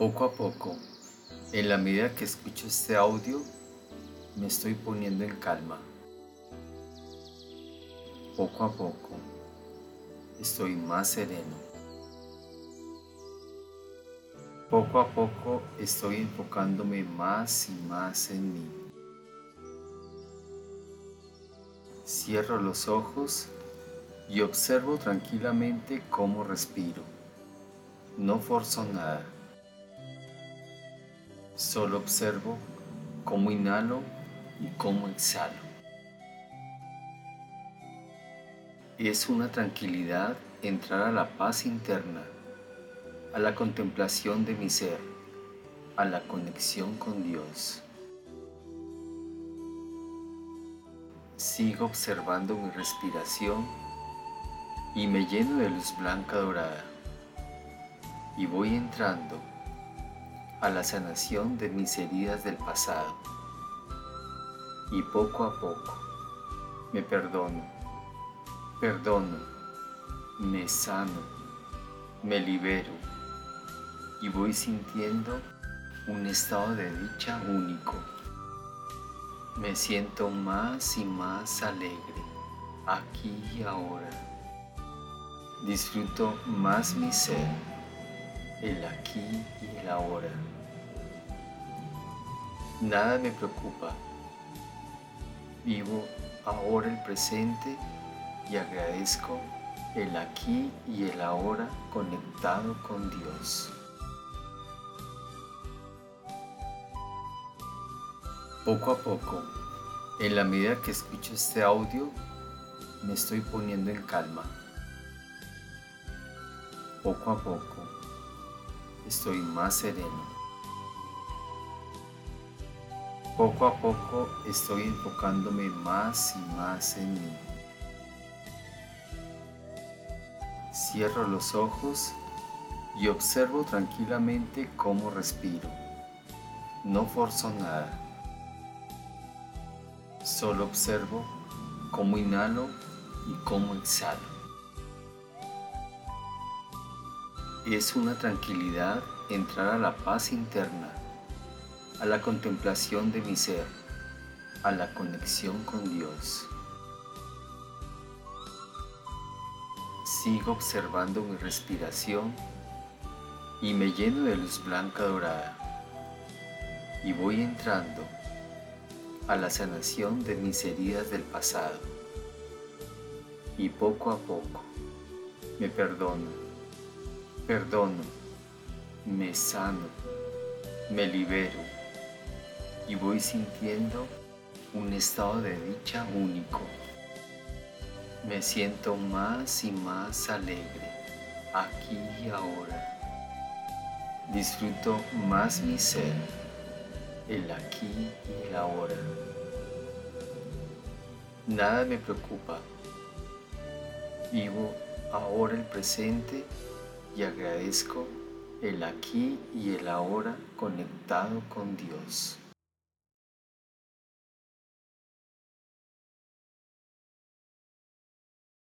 Poco a poco, en la medida que escucho este audio, me estoy poniendo en calma. Poco a poco, estoy más sereno. Poco a poco estoy enfocándome más y más en mí. Cierro los ojos y observo tranquilamente cómo respiro. No forzo nada. Solo observo cómo inhalo y cómo exhalo. Es una tranquilidad entrar a la paz interna, a la contemplación de mi ser, a la conexión con Dios. Sigo observando mi respiración y me lleno de luz blanca dorada y voy entrando a la sanación de mis heridas del pasado. Y poco a poco me perdono, perdono, me sano, me libero y voy sintiendo un estado de dicha único. Me siento más y más alegre aquí y ahora. Disfruto más mi ser, el aquí y el ahora. Nada me preocupa. Vivo ahora el presente y agradezco el aquí y el ahora conectado con Dios. Poco a poco, en la medida que escucho este audio, me estoy poniendo en calma. Poco a poco, estoy más sereno. Poco a poco estoy enfocándome más y más en mí. Cierro los ojos y observo tranquilamente cómo respiro. No forzo nada. Solo observo cómo inhalo y cómo exhalo. Es una tranquilidad entrar a la paz interna a la contemplación de mi ser, a la conexión con Dios. Sigo observando mi respiración y me lleno de luz blanca dorada y voy entrando a la sanación de mis heridas del pasado y poco a poco me perdono, perdono, me sano, me libero y voy sintiendo un estado de dicha único. Me siento más y más alegre aquí y ahora. Disfruto más mi ser, el aquí y el ahora. Nada me preocupa. Vivo ahora el presente y agradezco el aquí y el ahora conectado con Dios.